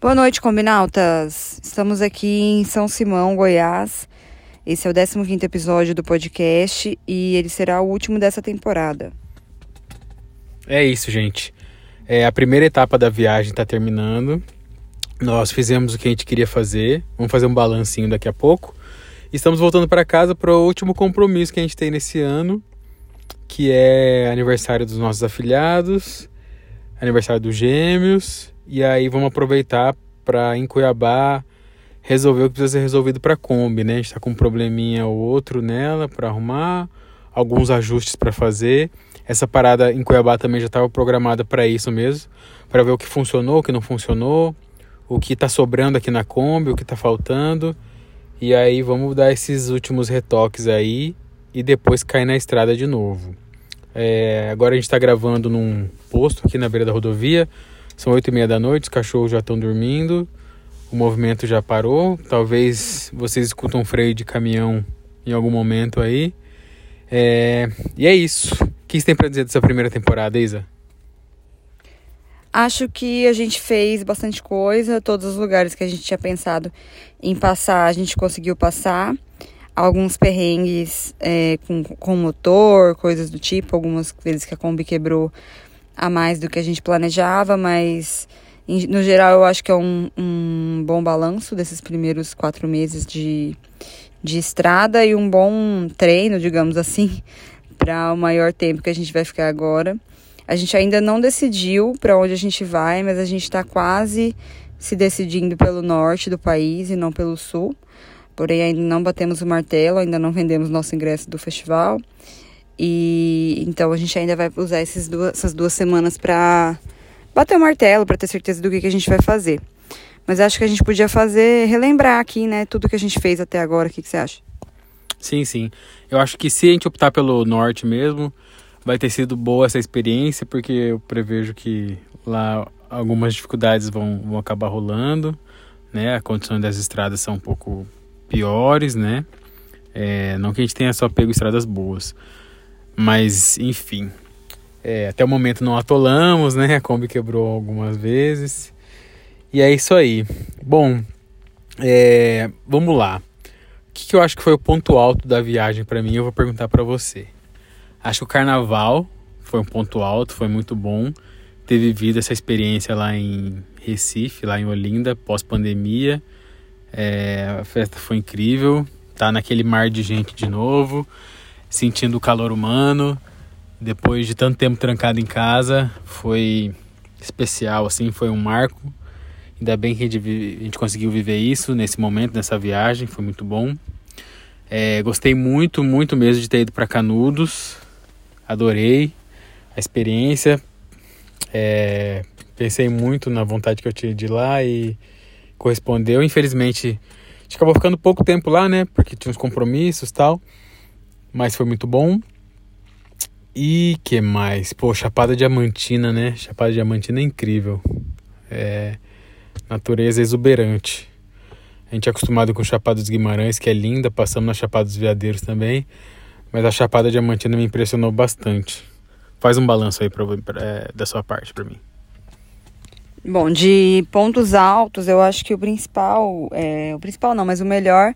Boa noite, combinautas! Estamos aqui em São Simão, Goiás. Esse é o 15 episódio do podcast e ele será o último dessa temporada. É isso, gente. É, a primeira etapa da viagem está terminando. Nós fizemos o que a gente queria fazer. Vamos fazer um balancinho daqui a pouco. Estamos voltando para casa para o último compromisso que a gente tem nesse ano, que é aniversário dos nossos afiliados, aniversário dos gêmeos e aí vamos aproveitar para em Cuiabá resolver o que precisa ser resolvido para a Kombi, né? A gente está com um probleminha ou outro nela para arrumar, alguns ajustes para fazer. Essa parada em Cuiabá também já estava programada para isso mesmo, para ver o que funcionou, o que não funcionou, o que está sobrando aqui na Kombi, o que está faltando. E aí vamos dar esses últimos retoques aí e depois cair na estrada de novo. É, agora a gente está gravando num posto aqui na beira da rodovia. São oito e meia da noite, os cachorros já estão dormindo, o movimento já parou. Talvez vocês escutam um freio de caminhão em algum momento aí. É... E é isso. O que você tem para dizer dessa primeira temporada, Isa? Acho que a gente fez bastante coisa, todos os lugares que a gente tinha pensado em passar, a gente conseguiu passar. Alguns perrengues é, com, com motor, coisas do tipo, algumas vezes que a Kombi quebrou, a mais do que a gente planejava, mas no geral eu acho que é um, um bom balanço desses primeiros quatro meses de, de estrada e um bom treino, digamos assim, para o maior tempo que a gente vai ficar agora. A gente ainda não decidiu para onde a gente vai, mas a gente está quase se decidindo pelo norte do país e não pelo sul. Porém, ainda não batemos o martelo, ainda não vendemos nosso ingresso do festival. E então a gente ainda vai usar duas, essas duas semanas para bater o martelo, para ter certeza do que, que a gente vai fazer. Mas acho que a gente podia fazer, relembrar aqui, né, tudo que a gente fez até agora. O que, que você acha? Sim, sim. Eu acho que se a gente optar pelo norte mesmo, vai ter sido boa essa experiência, porque eu prevejo que lá algumas dificuldades vão, vão acabar rolando, né? A condição das estradas são um pouco piores, né? É, não que a gente tenha só pego estradas boas, mas, enfim, é, até o momento não atolamos, né? A Kombi quebrou algumas vezes. E é isso aí. Bom, é, vamos lá. O que, que, eu acho que foi o ponto alto da viagem para mim? Eu vou perguntar para você. Acho que o carnaval foi um ponto alto, foi muito bom ter vivido essa experiência lá em Recife, lá em Olinda, pós-pandemia. É, a festa foi incrível, tá naquele mar de gente de novo sentindo o calor humano. Depois de tanto tempo trancado em casa, foi especial, assim, foi um marco. Ainda bem que a gente conseguiu viver isso nesse momento, nessa viagem, foi muito bom. É, gostei muito, muito mesmo de ter ido para Canudos, adorei a experiência. É, pensei muito na vontade que eu tinha de ir lá e correspondeu. Infelizmente, a gente acabou ficando pouco tempo lá, né? Porque tinha uns compromissos tal mas foi muito bom. E que mais? Pô, Chapada Diamantina, né? Chapada Diamantina é incrível. É natureza exuberante. A gente é acostumado com Chapada dos Guimarães, que é linda, passamos na Chapada dos Veadeiros também, mas a Chapada Diamantina me impressionou bastante. Faz um balanço aí pra, é, da sua parte para mim. Bom, de pontos altos, eu acho que o principal, é, o principal não, mas o melhor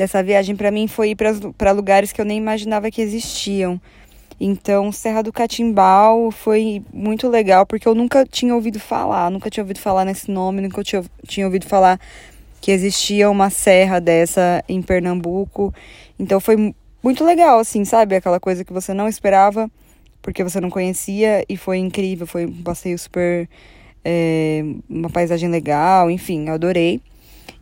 dessa viagem para mim foi ir para lugares que eu nem imaginava que existiam. Então, Serra do Catimbau foi muito legal, porque eu nunca tinha ouvido falar, nunca tinha ouvido falar nesse nome, nunca tinha, tinha ouvido falar que existia uma serra dessa em Pernambuco. Então, foi muito legal, assim, sabe? Aquela coisa que você não esperava, porque você não conhecia, e foi incrível, foi um passeio super. É, uma paisagem legal, enfim, eu adorei.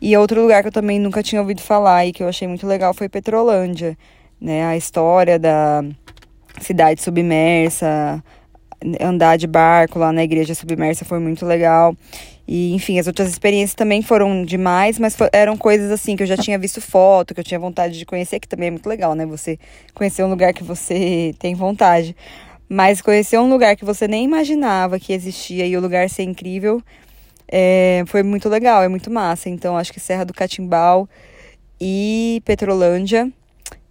E outro lugar que eu também nunca tinha ouvido falar e que eu achei muito legal foi Petrolândia, né? A história da cidade submersa, andar de barco lá na igreja submersa foi muito legal. E, enfim, as outras experiências também foram demais, mas eram coisas assim que eu já tinha visto foto, que eu tinha vontade de conhecer, que também é muito legal, né? Você conhecer um lugar que você tem vontade. Mas conhecer um lugar que você nem imaginava que existia e o lugar ser incrível é, foi muito legal, é muito massa. Então, acho que Serra do Catimbau e Petrolândia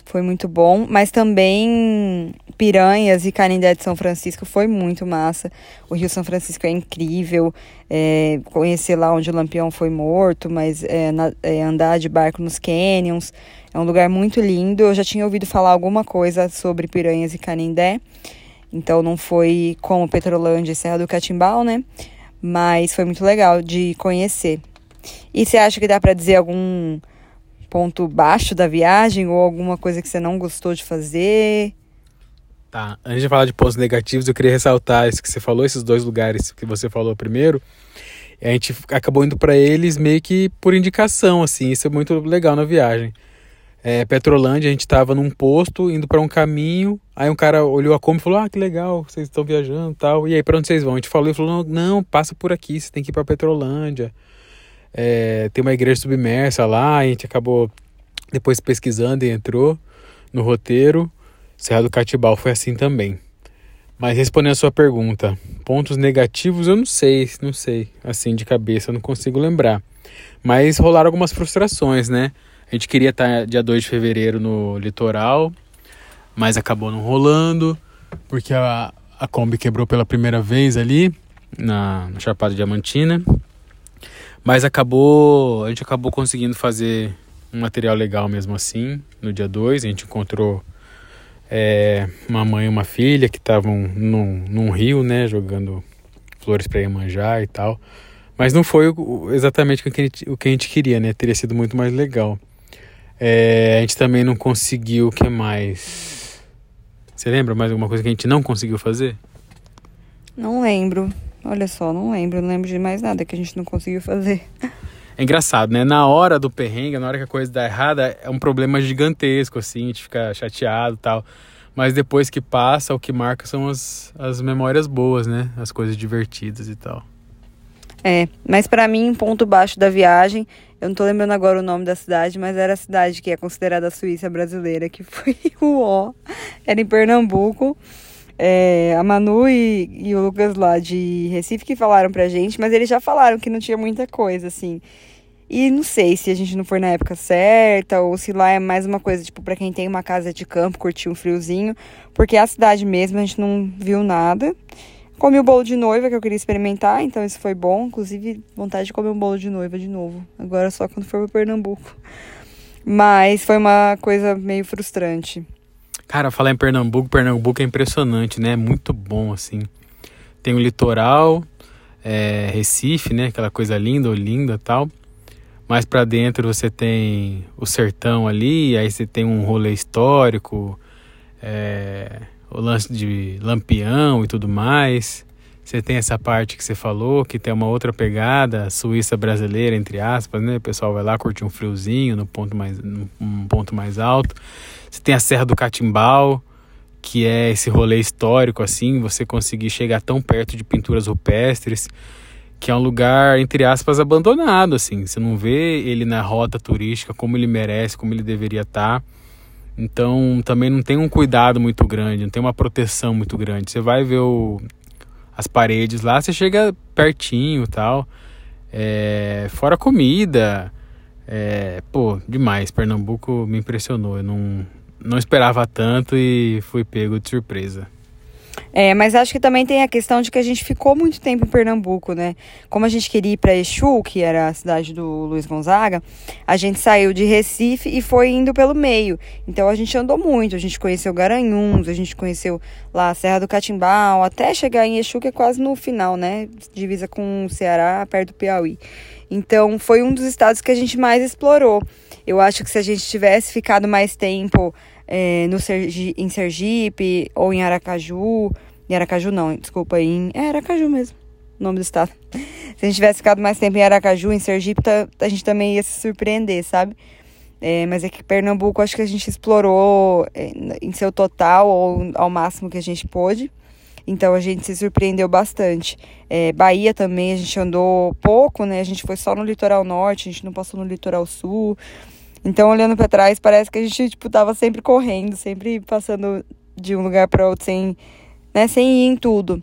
foi muito bom, mas também Piranhas e Canindé de São Francisco foi muito massa. O Rio São Francisco é incrível, é, conhecer lá onde o Lampião foi morto, mas é, na, é, andar de barco nos canyons, é um lugar muito lindo. Eu já tinha ouvido falar alguma coisa sobre Piranhas e Canindé, então não foi como Petrolândia e Serra do Catimbau, né? Mas foi muito legal de conhecer. E você acha que dá para dizer algum ponto baixo da viagem ou alguma coisa que você não gostou de fazer? Tá, antes de falar de pontos negativos, eu queria ressaltar isso que você falou, esses dois lugares que você falou primeiro. A gente acabou indo para eles meio que por indicação, assim, isso é muito legal na viagem. É, Petrolândia, a gente estava num posto, indo para um caminho, aí um cara olhou a Kombi e falou, ah, que legal, vocês estão viajando tal, e aí para onde vocês vão? A gente falou e falou, não, passa por aqui, você tem que ir para Petrolândia é, tem uma igreja submersa lá, a gente acabou depois pesquisando e entrou no roteiro. Serra do Catibal foi assim também. Mas respondendo a sua pergunta, pontos negativos eu não sei, não sei, assim de cabeça, eu não consigo lembrar. Mas rolaram algumas frustrações, né? A gente queria estar dia 2 de fevereiro no litoral, mas acabou não rolando, porque a, a Kombi quebrou pela primeira vez ali na, na Chapada Diamantina. Mas acabou, a gente acabou conseguindo fazer um material legal mesmo assim, no dia 2. A gente encontrou é, uma mãe e uma filha que estavam num, num rio, né, jogando flores para Iemanjá e tal. Mas não foi exatamente o que, a gente, o que a gente queria, né? Teria sido muito mais legal. É, a gente também não conseguiu o que mais. Você lembra mais alguma coisa que a gente não conseguiu fazer? Não lembro. Olha só, não lembro, não lembro de mais nada que a gente não conseguiu fazer. É engraçado, né? Na hora do perrengue, na hora que a coisa dá errada, é um problema gigantesco, assim, a gente fica chateado e tal. Mas depois que passa, o que marca são as, as memórias boas, né? As coisas divertidas e tal. É, mas para mim, ponto baixo da viagem, eu não tô lembrando agora o nome da cidade, mas era a cidade que é considerada a Suíça brasileira, que foi o Ó. Era em Pernambuco. É, a Manu e, e, o Lucas lá de Recife que falaram pra gente, mas eles já falaram que não tinha muita coisa, assim. E não sei se a gente não foi na época certa ou se lá é mais uma coisa, tipo, para quem tem uma casa de campo, curtir um friozinho, porque a cidade mesmo a gente não viu nada. Comi o bolo de noiva que eu queria experimentar, então isso foi bom. Inclusive, vontade de comer um bolo de noiva de novo. Agora só quando for para Pernambuco. Mas foi uma coisa meio frustrante. Cara, falar em Pernambuco, Pernambuco é impressionante, né? É muito bom, assim. Tem o litoral, é, Recife, né? Aquela coisa linda, linda tal. Mais para dentro você tem o sertão ali, aí você tem um rolê histórico, é, o lance de lampião e tudo mais. Você tem essa parte que você falou, que tem uma outra pegada, Suíça brasileira, entre aspas, né? O pessoal vai lá curtir um friozinho no ponto mais, num ponto mais alto. Você tem a Serra do Catimbau, que é esse rolê histórico, assim, você conseguir chegar tão perto de pinturas rupestres, que é um lugar, entre aspas, abandonado, assim. Você não vê ele na rota turística como ele merece, como ele deveria estar. Então, também não tem um cuidado muito grande, não tem uma proteção muito grande. Você vai ver o, as paredes lá, você chega pertinho tal. É, fora comida, é, pô, demais. Pernambuco me impressionou. Eu não, não esperava tanto e fui pego de surpresa. É, mas acho que também tem a questão de que a gente ficou muito tempo em Pernambuco, né? Como a gente queria ir para Exu, que era a cidade do Luiz Gonzaga, a gente saiu de Recife e foi indo pelo meio. Então a gente andou muito, a gente conheceu Garanhuns, a gente conheceu lá a Serra do Catimbau, até chegar em Exu, que é quase no final, né? Divisa com o Ceará, perto do Piauí. Então foi um dos estados que a gente mais explorou. Eu acho que se a gente tivesse ficado mais tempo é, no Sergi, em Sergipe ou em Aracaju, em Aracaju não, desculpa, em é Aracaju mesmo, nome do estado. Se a gente tivesse ficado mais tempo em Aracaju, em Sergipe, tá, a gente também ia se surpreender, sabe? É, mas é que Pernambuco acho que a gente explorou é, em seu total ou ao máximo que a gente pôde. Então a gente se surpreendeu bastante. É, Bahia também a gente andou pouco, né? A gente foi só no litoral norte, a gente não passou no litoral sul. Então, olhando para trás, parece que a gente, tipo, tava sempre correndo, sempre passando de um lugar para outro sem, né, sem ir em tudo.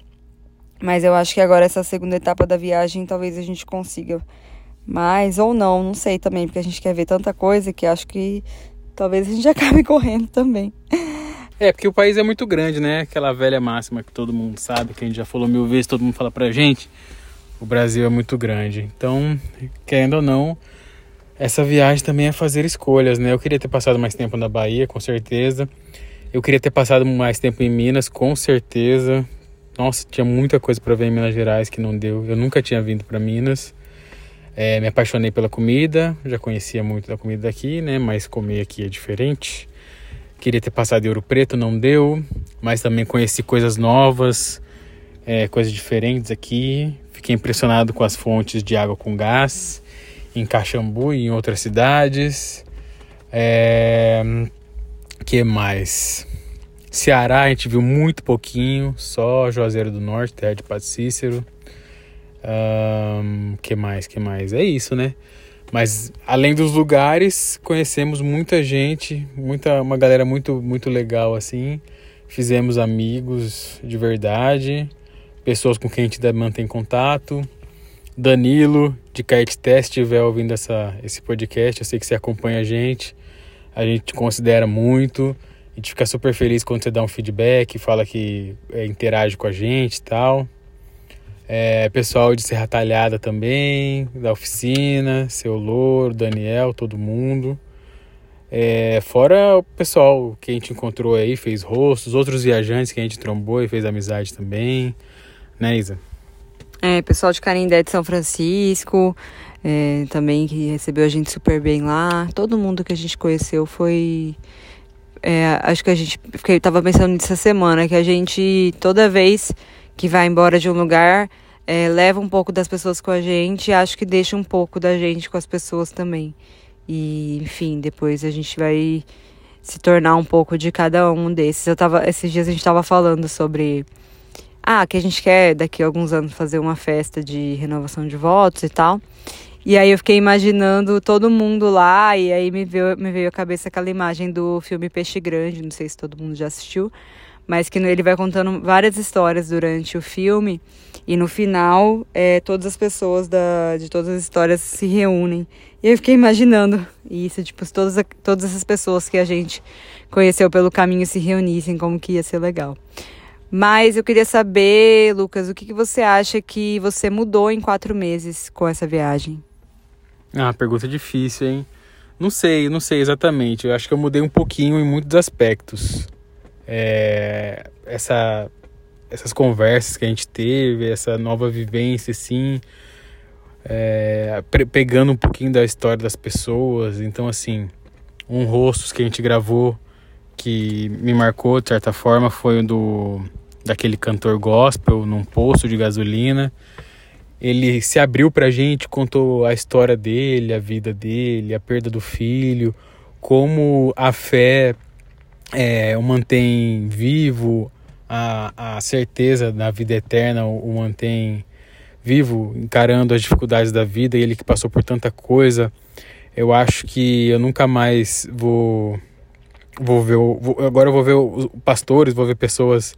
Mas eu acho que agora essa segunda etapa da viagem talvez a gente consiga mais ou não, não sei também, porque a gente quer ver tanta coisa que acho que talvez a gente acabe correndo também. É, porque o país é muito grande, né? Aquela velha máxima que todo mundo sabe, que a gente já falou mil vezes, todo mundo fala pra gente. O Brasil é muito grande. Então, querendo ou não, essa viagem também é fazer escolhas, né? Eu queria ter passado mais tempo na Bahia, com certeza. Eu queria ter passado mais tempo em Minas, com certeza. Nossa, tinha muita coisa para ver em Minas Gerais que não deu. Eu nunca tinha vindo para Minas. É, me apaixonei pela comida, já conhecia muito da comida daqui, né? Mas comer aqui é diferente. Queria ter passado em Ouro Preto, não deu. Mas também conheci coisas novas, é, coisas diferentes aqui. Fiquei impressionado com as fontes de água com gás em Caxambu e em outras cidades. É, que mais? Ceará a gente viu muito pouquinho, só Juazeiro do Norte, terra de Padre Cícero. Um, que mais? Que mais? É isso, né? Mas além dos lugares, conhecemos muita gente, muita uma galera muito muito legal assim. Fizemos amigos de verdade, pessoas com quem a gente mantém contato. Danilo de Kite Test estiver ouvindo essa, esse podcast, eu sei que você acompanha a gente. A gente te considera muito. A gente fica super feliz quando você dá um feedback, fala que é, interage com a gente e tal. É, pessoal de Serra Talhada também, da oficina, seu Louro, Daniel, todo mundo. É, fora o pessoal que a gente encontrou aí, fez rostos, outros viajantes que a gente trombou e fez amizade também. Né, Isa? É, pessoal de Carindé de São Francisco, é, também que recebeu a gente super bem lá. Todo mundo que a gente conheceu foi. É, acho que a gente. Fiquei, tava pensando nisso essa semana, que a gente, toda vez que vai embora de um lugar, é, leva um pouco das pessoas com a gente e acho que deixa um pouco da gente com as pessoas também. E, enfim, depois a gente vai se tornar um pouco de cada um desses. Eu tava, esses dias a gente estava falando sobre ah, que a gente quer daqui a alguns anos fazer uma festa de renovação de votos e tal. E aí eu fiquei imaginando todo mundo lá, e aí me veio, me veio à cabeça aquela imagem do filme Peixe Grande, não sei se todo mundo já assistiu, mas que ele vai contando várias histórias durante o filme e no final é, todas as pessoas da, de todas as histórias se reúnem. E eu fiquei imaginando isso, tipo, se todas, todas essas pessoas que a gente conheceu pelo caminho se reunissem, como que ia ser legal. Mas eu queria saber, Lucas, o que, que você acha que você mudou em quatro meses com essa viagem? Ah, pergunta difícil, hein? Não sei, não sei exatamente. Eu acho que eu mudei um pouquinho em muitos aspectos é, essa, essas conversas que a gente teve, essa nova vivência, assim, é, pegando um pouquinho da história das pessoas. Então, assim, um rostos que a gente gravou que me marcou de certa forma foi o do daquele cantor gospel num posto de gasolina. Ele se abriu pra gente, contou a história dele, a vida dele, a perda do filho, como a fé é, o mantém vivo, a, a certeza da vida eterna o, mantém vivo, encarando as dificuldades da vida, e ele que passou por tanta coisa, eu acho que eu nunca mais vou vou ver agora eu vou ver pastores, vou ver pessoas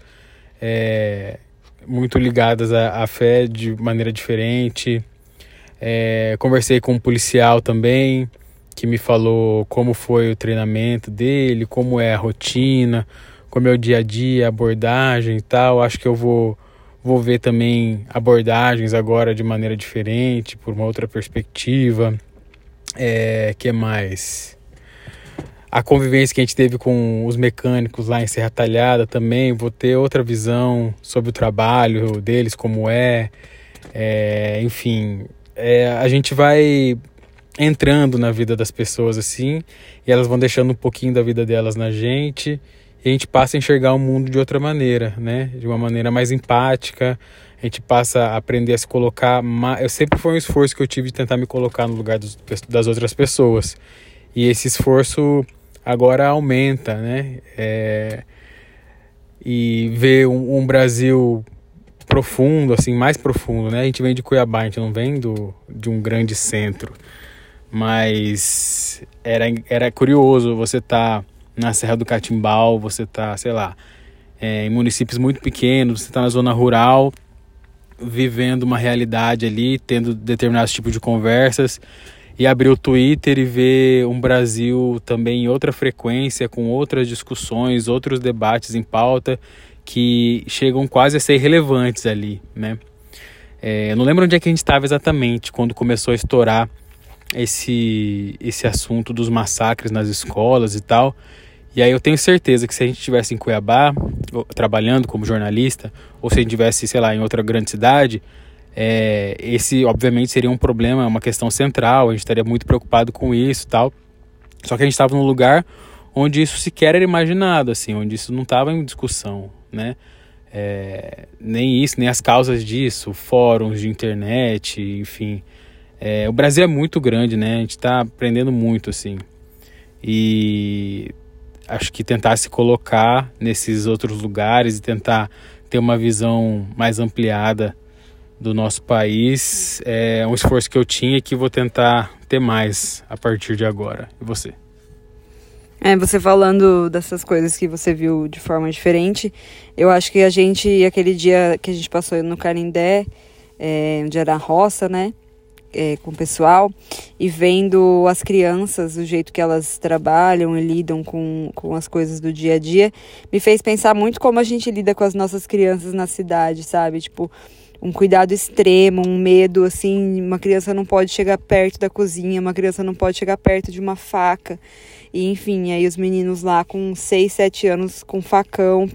é, muito ligadas à, à, fé de maneira diferente. É, conversei com um policial também que me falou como foi o treinamento dele, como é a rotina, como é o dia a dia, abordagem e tal. Acho que eu vou vou ver também abordagens agora de maneira diferente, por uma outra perspectiva. É, que mais? A convivência que a gente teve com os mecânicos lá em Serra Talhada também, vou ter outra visão sobre o trabalho deles, como é. é enfim, é, a gente vai entrando na vida das pessoas assim, e elas vão deixando um pouquinho da vida delas na gente, e a gente passa a enxergar o mundo de outra maneira, né? De uma maneira mais empática. A gente passa a aprender a se colocar. Eu sempre foi um esforço que eu tive de tentar me colocar no lugar dos, das outras pessoas. E esse esforço agora aumenta, né? É... E ver um, um Brasil profundo, assim, mais profundo, né? A gente vem de Cuiabá, a gente não vem do, de um grande centro. Mas era, era curioso você tá na Serra do Catimbau, você tá, sei lá, é, em municípios muito pequenos, você tá na zona rural, vivendo uma realidade ali, tendo determinados tipos de conversas. E abrir o Twitter e ver um Brasil também em outra frequência, com outras discussões, outros debates em pauta que chegam quase a ser relevantes ali, né? É, eu não lembro onde é que a gente estava exatamente quando começou a estourar esse, esse assunto dos massacres nas escolas e tal. E aí eu tenho certeza que se a gente estivesse em Cuiabá, trabalhando como jornalista, ou se a gente estivesse, sei lá, em outra grande cidade, é, esse obviamente seria um problema, uma questão central, a gente estaria muito preocupado com isso e tal. Só que a gente estava num lugar onde isso sequer era imaginado, assim, onde isso não estava em discussão, né? É, nem isso, nem as causas disso, fóruns de internet, enfim. É, o Brasil é muito grande, né? A gente está aprendendo muito, assim. E acho que tentar se colocar nesses outros lugares e tentar ter uma visão mais ampliada do nosso país é um esforço que eu tinha e que vou tentar ter mais a partir de agora. E você? É, você falando dessas coisas que você viu de forma diferente, eu acho que a gente, aquele dia que a gente passou no Carindé, é, um dia da roça, né? É, com o pessoal e vendo as crianças, o jeito que elas trabalham e lidam com, com as coisas do dia a dia, me fez pensar muito como a gente lida com as nossas crianças na cidade, sabe? Tipo, um cuidado extremo, um medo, assim, uma criança não pode chegar perto da cozinha, uma criança não pode chegar perto de uma faca. E enfim, aí os meninos lá com 6, 7 anos com facão,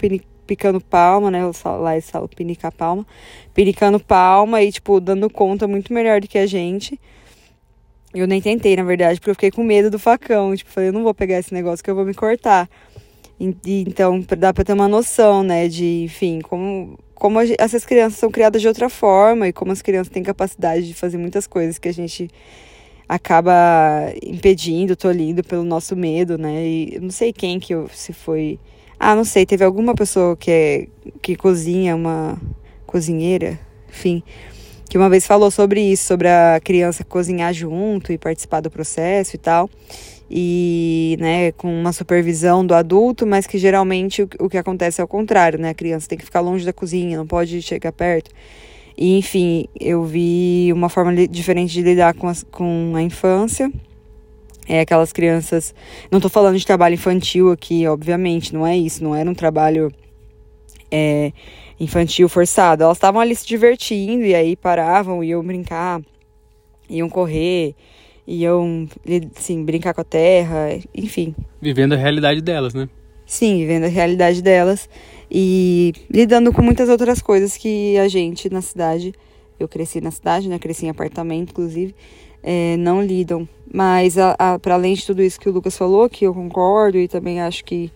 picando palma, né? Lá eles falam pinicar palma, pinicando palma e, tipo, dando conta muito melhor do que a gente. Eu nem tentei, na verdade, porque eu fiquei com medo do facão. Tipo, falei, eu não vou pegar esse negócio que eu vou me cortar. Então, dá pra ter uma noção, né, de, enfim, como como essas crianças são criadas de outra forma e como as crianças têm capacidade de fazer muitas coisas que a gente acaba impedindo, tolhindo pelo nosso medo, né? E não sei quem que eu, se foi. Ah, não sei, teve alguma pessoa que é que cozinha, uma cozinheira, enfim, que uma vez falou sobre isso, sobre a criança cozinhar junto e participar do processo e tal e né, com uma supervisão do adulto, mas que geralmente o, que acontece é o contrário, né? A criança tem que ficar longe da cozinha, não pode chegar perto. E, enfim, eu vi uma forma diferente de lidar com, as, com a infância. É aquelas crianças. Não estou falando de trabalho infantil aqui, obviamente, não é isso, não era um trabalho é, infantil forçado. Elas estavam ali se divertindo e aí paravam, iam brincar, iam correr iam, assim, brincar com a terra, enfim. Vivendo a realidade delas, né? Sim, vivendo a realidade delas e lidando com muitas outras coisas que a gente na cidade, eu cresci na cidade, né? Cresci em apartamento, inclusive, é, não lidam. Mas, para além de tudo isso que o Lucas falou, que eu concordo e também acho que,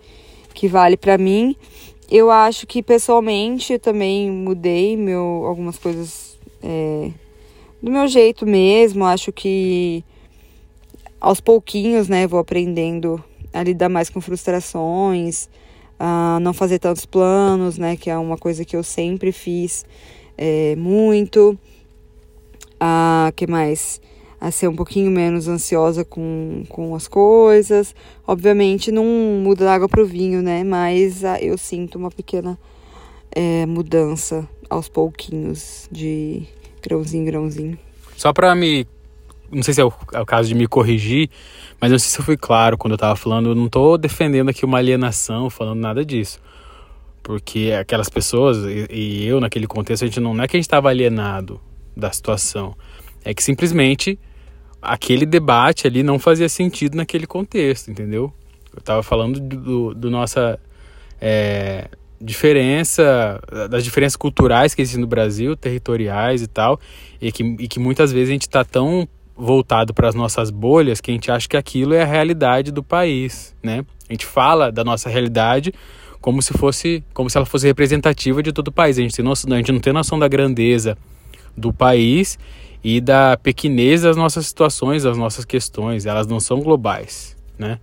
que vale para mim, eu acho que pessoalmente eu também mudei meu, algumas coisas é, do meu jeito mesmo. Acho que aos pouquinhos, né, vou aprendendo a lidar mais com frustrações, a não fazer tantos planos, né, que é uma coisa que eu sempre fiz é, muito. A que mais? A ser um pouquinho menos ansiosa com, com as coisas. Obviamente não muda da água pro vinho, né? Mas a, eu sinto uma pequena é, mudança aos pouquinhos, de grãozinho em grãozinho. Só para me não sei se é o, é o, caso de me corrigir, mas não sei se eu fui claro quando eu estava falando. Eu não estou defendendo aqui uma alienação, falando nada disso. Porque aquelas pessoas, e, e eu naquele contexto, a gente não, não é que a gente estava alienado da situação. É que simplesmente aquele debate ali não fazia sentido naquele contexto, entendeu? Eu estava falando do, do, do nossa é, diferença, das diferenças culturais que existem no Brasil, territoriais e tal, e que, e que muitas vezes a gente está tão voltado para as nossas bolhas que a gente acha que aquilo é a realidade do país, né? A gente fala da nossa realidade como se fosse, como se ela fosse representativa de todo o país. A gente, noção, a gente não tem noção da grandeza do país e da pequenez das nossas situações, das nossas questões. Elas não são globais, né?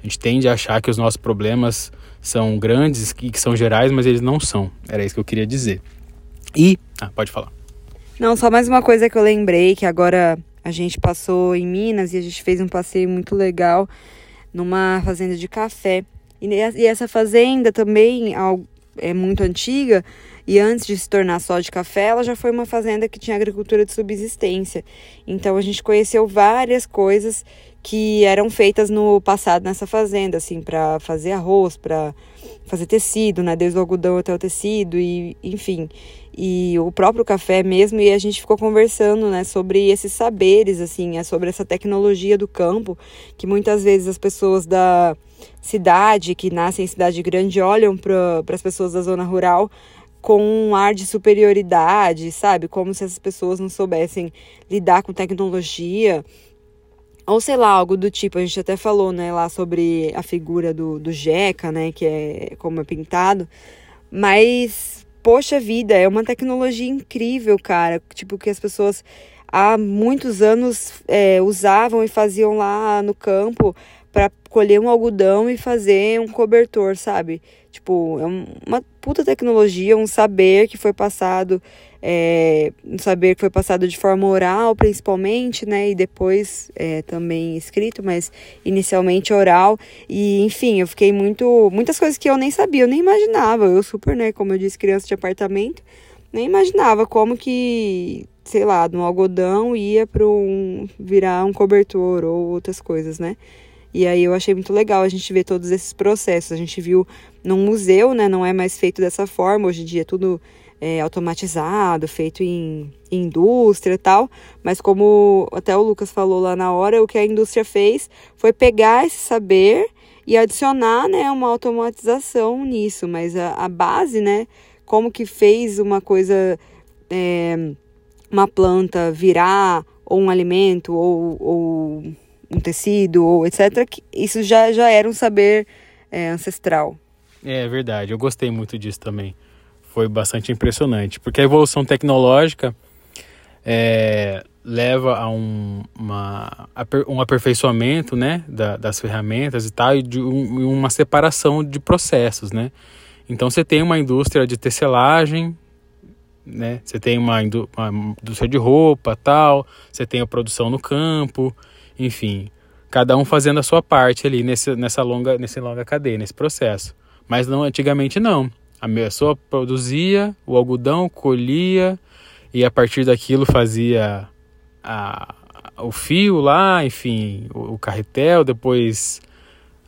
A gente tende a achar que os nossos problemas são grandes e que são gerais, mas eles não são. Era isso que eu queria dizer. E, ah, pode falar. Não, só mais uma coisa que eu lembrei que agora a gente passou em Minas e a gente fez um passeio muito legal numa fazenda de café. E essa fazenda também é muito antiga E antes de se tornar só de café, ela já foi uma fazenda que tinha agricultura de subsistência. Então a gente conheceu várias coisas que eram feitas no passado nessa fazenda, assim, para fazer arroz, para fazer tecido, né, desde o algodão até o tecido e enfim, e o próprio café mesmo e a gente ficou conversando, né, sobre esses saberes, assim, é sobre essa tecnologia do campo que muitas vezes as pessoas da cidade que nascem em cidade grande olham para as pessoas da zona rural com um ar de superioridade, sabe? Como se essas pessoas não soubessem lidar com tecnologia ou sei lá, algo do tipo, a gente até falou, né, lá sobre a figura do, do Jeca, né, que é como é pintado, mas, poxa vida, é uma tecnologia incrível, cara, tipo, que as pessoas há muitos anos é, usavam e faziam lá no campo para colher um algodão e fazer um cobertor, sabe? Tipo, é uma puta tecnologia, um saber que foi passado é, um saber que foi passado de forma oral, principalmente, né, e depois é, também escrito, mas inicialmente oral. E, enfim, eu fiquei muito. Muitas coisas que eu nem sabia, eu nem imaginava. Eu, super, né, como eu disse, criança de apartamento, nem imaginava como que, sei lá, no algodão ia para um, virar um cobertor ou outras coisas, né. E aí eu achei muito legal a gente ver todos esses processos. A gente viu num museu, né? Não é mais feito dessa forma. Hoje em dia é tudo é, automatizado, feito em, em indústria e tal, mas como até o Lucas falou lá na hora, o que a indústria fez foi pegar esse saber e adicionar né, uma automatização nisso, mas a, a base, né, como que fez uma coisa, é, uma planta virar ou um alimento ou, ou um tecido ou etc, isso já, já era um saber é, ancestral. É verdade, eu gostei muito disso também foi bastante impressionante, porque a evolução tecnológica é, leva a um, uma, um aperfeiçoamento né, da, das ferramentas e tal, e de um, uma separação de processos. Né? Então você tem uma indústria de tecelagem, né? você tem uma, indú uma indústria de roupa tal, você tem a produção no campo, enfim, cada um fazendo a sua parte ali nesse, nessa, longa, nessa longa cadeia, nesse processo. Mas não antigamente não. A pessoa produzia o algodão, colhia e a partir daquilo fazia a, o fio lá, enfim, o, o carretel, depois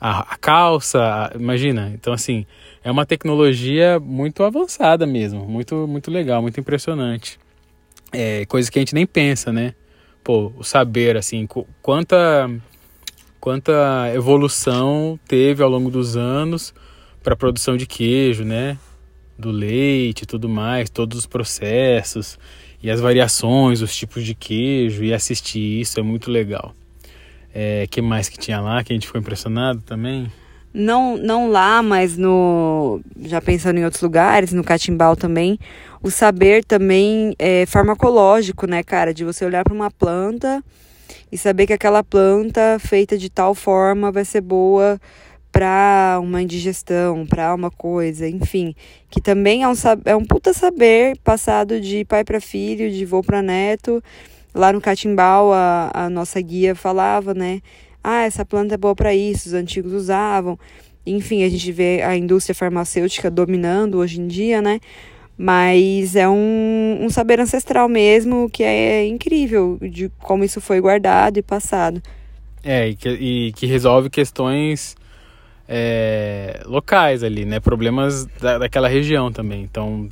a, a calça, a, imagina. Então, assim, é uma tecnologia muito avançada mesmo, muito, muito legal, muito impressionante. É, coisa que a gente nem pensa, né? Pô, o saber, assim, quanta, quanta evolução teve ao longo dos anos para a produção de queijo, né? do leite e tudo mais, todos os processos e as variações, os tipos de queijo e assistir isso é muito legal. É, que mais que tinha lá que a gente ficou impressionado também? Não, não lá, mas no já pensando em outros lugares, no Catimbau também, o saber também é farmacológico, né, cara, de você olhar para uma planta e saber que aquela planta feita de tal forma vai ser boa para uma indigestão, para uma coisa, enfim, que também é um, é um puta saber passado de pai para filho, de vô para neto. Lá no Catimbau, a, a nossa guia falava, né? Ah, essa planta é boa para isso, os antigos usavam. Enfim, a gente vê a indústria farmacêutica dominando hoje em dia, né? Mas é um, um saber ancestral mesmo que é incrível de como isso foi guardado e passado. É, e que, e que resolve questões é, locais ali, né? Problemas da, daquela região também. Então,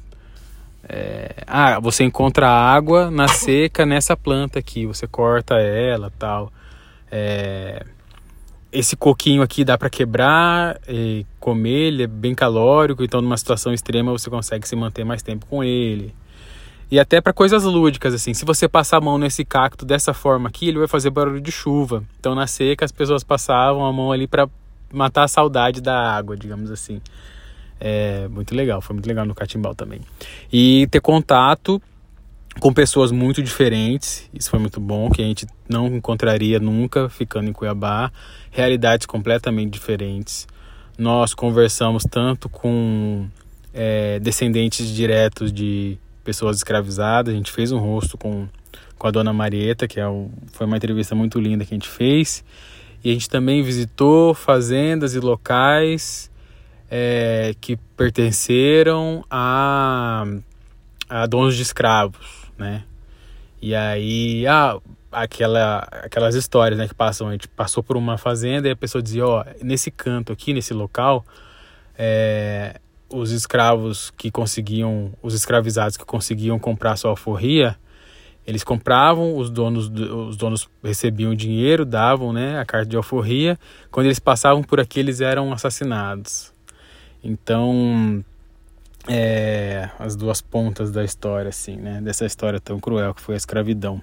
é, ah, você encontra água na seca nessa planta aqui, você corta ela, tal. É, esse coquinho aqui dá para quebrar e comer, ele é bem calórico, então numa situação extrema você consegue se manter mais tempo com ele. E até para coisas lúdicas, assim, se você passar a mão nesse cacto dessa forma aqui, ele vai fazer barulho de chuva. Então na seca as pessoas passavam a mão ali para matar a saudade da água, digamos assim. É muito legal, foi muito legal no Catimbau também. E ter contato com pessoas muito diferentes, isso foi muito bom, que a gente não encontraria nunca ficando em Cuiabá, realidades completamente diferentes. Nós conversamos tanto com é, descendentes diretos de pessoas escravizadas, a gente fez um rosto com, com a dona Marieta, que é foi uma entrevista muito linda que a gente fez, e a gente também visitou fazendas e locais é, que pertenceram a, a donos de escravos, né? E aí, ah, aquela, aquelas histórias né, que passam, a gente passou por uma fazenda e a pessoa dizia, ó, oh, nesse canto aqui, nesse local, é, os escravos que conseguiam, os escravizados que conseguiam comprar sua alforria, eles compravam, os donos, os donos recebiam dinheiro, davam né, a carta de alforria. Quando eles passavam por aqui, eles eram assassinados. Então, é, as duas pontas da história, assim, né? Dessa história tão cruel que foi a escravidão.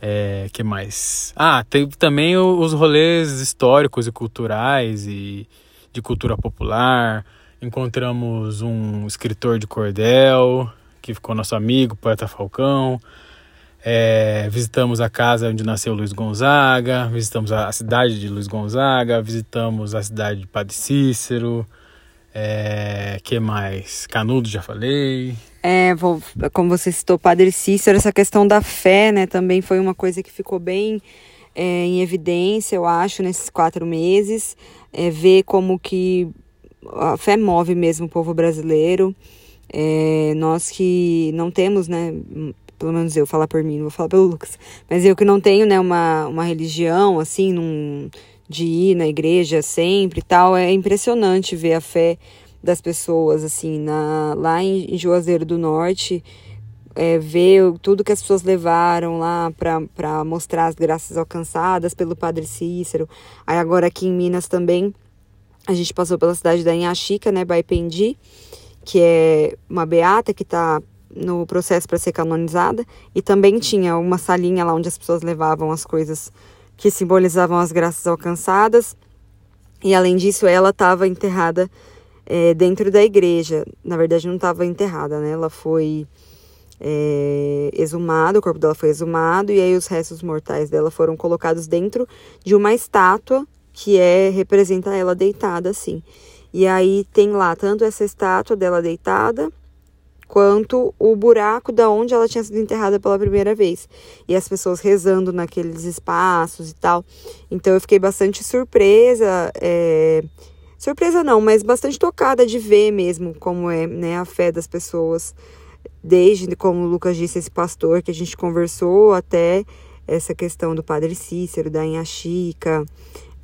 É, que mais? Ah, teve também os rolês históricos e culturais e de cultura popular. Encontramos um escritor de cordel, que ficou nosso amigo, poeta Falcão. É, visitamos a casa onde nasceu Luiz Gonzaga, visitamos a cidade de Luiz Gonzaga, visitamos a cidade de Padre Cícero. É, que mais? Canudo, já falei. É, vou, como você citou, Padre Cícero, essa questão da fé, né, também foi uma coisa que ficou bem é, em evidência, eu acho, nesses quatro meses. É, ver como que a fé move mesmo o povo brasileiro. É, nós que não temos, né, pelo menos eu falar por mim, não vou falar pelo Lucas, mas eu que não tenho, né, uma, uma religião, assim, num, de ir na igreja sempre e tal, é impressionante ver a fé das pessoas, assim, na, lá em, Juazeiro do Norte, é, ver tudo que as pessoas levaram lá para mostrar as graças alcançadas pelo Padre Cícero. Aí agora aqui em Minas também, a gente passou pela cidade da Inhaxica, né, Baipendi, que é uma beata que está no processo para ser canonizada e também tinha uma salinha lá onde as pessoas levavam as coisas que simbolizavam as graças alcançadas. E além disso, ela estava enterrada é, dentro da igreja. Na verdade, não estava enterrada, né? Ela foi é, exumada, o corpo dela foi exumado, e aí os restos mortais dela foram colocados dentro de uma estátua que é representa ela deitada assim. E aí tem lá tanto essa estátua dela deitada, quanto o buraco da onde ela tinha sido enterrada pela primeira vez. E as pessoas rezando naqueles espaços e tal. Então eu fiquei bastante surpresa. É... Surpresa não, mas bastante tocada de ver mesmo como é né, a fé das pessoas. Desde, como o Lucas disse, esse pastor que a gente conversou, até essa questão do Padre Cícero, da Inha Chica,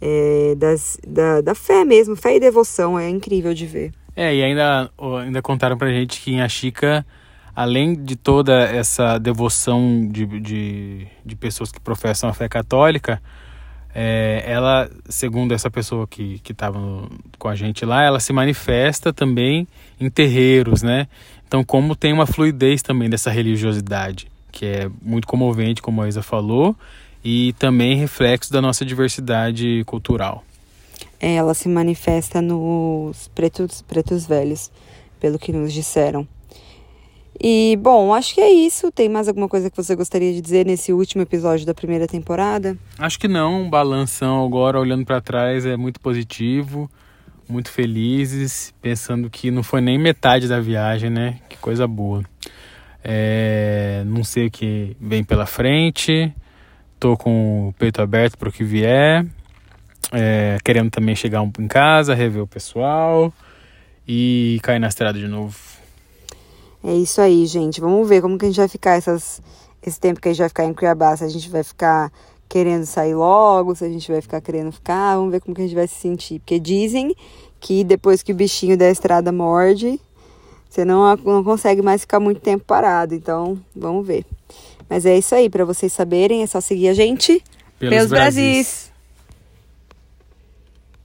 é, das, da, da fé mesmo, fé e devoção, é incrível de ver. É, e ainda, ainda contaram pra gente que em Achica, além de toda essa devoção de, de, de pessoas que professam a fé católica, é, ela, segundo essa pessoa que estava com a gente lá, ela se manifesta também em terreiros, né? Então, como tem uma fluidez também dessa religiosidade, que é muito comovente, como a Isa falou, e também reflexo da nossa diversidade cultural ela se manifesta nos pretos, pretos velhos, pelo que nos disseram. E, bom, acho que é isso. Tem mais alguma coisa que você gostaria de dizer nesse último episódio da primeira temporada? Acho que não. Balanção agora, olhando para trás, é muito positivo. Muito felizes, pensando que não foi nem metade da viagem, né? Que coisa boa. É, não sei o que vem pela frente. Tô com o peito aberto para o que vier é, querendo também chegar um, em casa, rever o pessoal e cair na estrada de novo. É isso aí, gente. Vamos ver como que a gente vai ficar essas, esse tempo que a gente vai ficar em Cuiabá. Se a gente vai ficar querendo sair logo, se a gente vai ficar querendo ficar. Vamos ver como que a gente vai se sentir. Porque dizem que depois que o bichinho da estrada morde, você não, não consegue mais ficar muito tempo parado. Então, vamos ver. Mas é isso aí. Para vocês saberem, é só seguir a gente pelos, pelos Brasis. Brasis.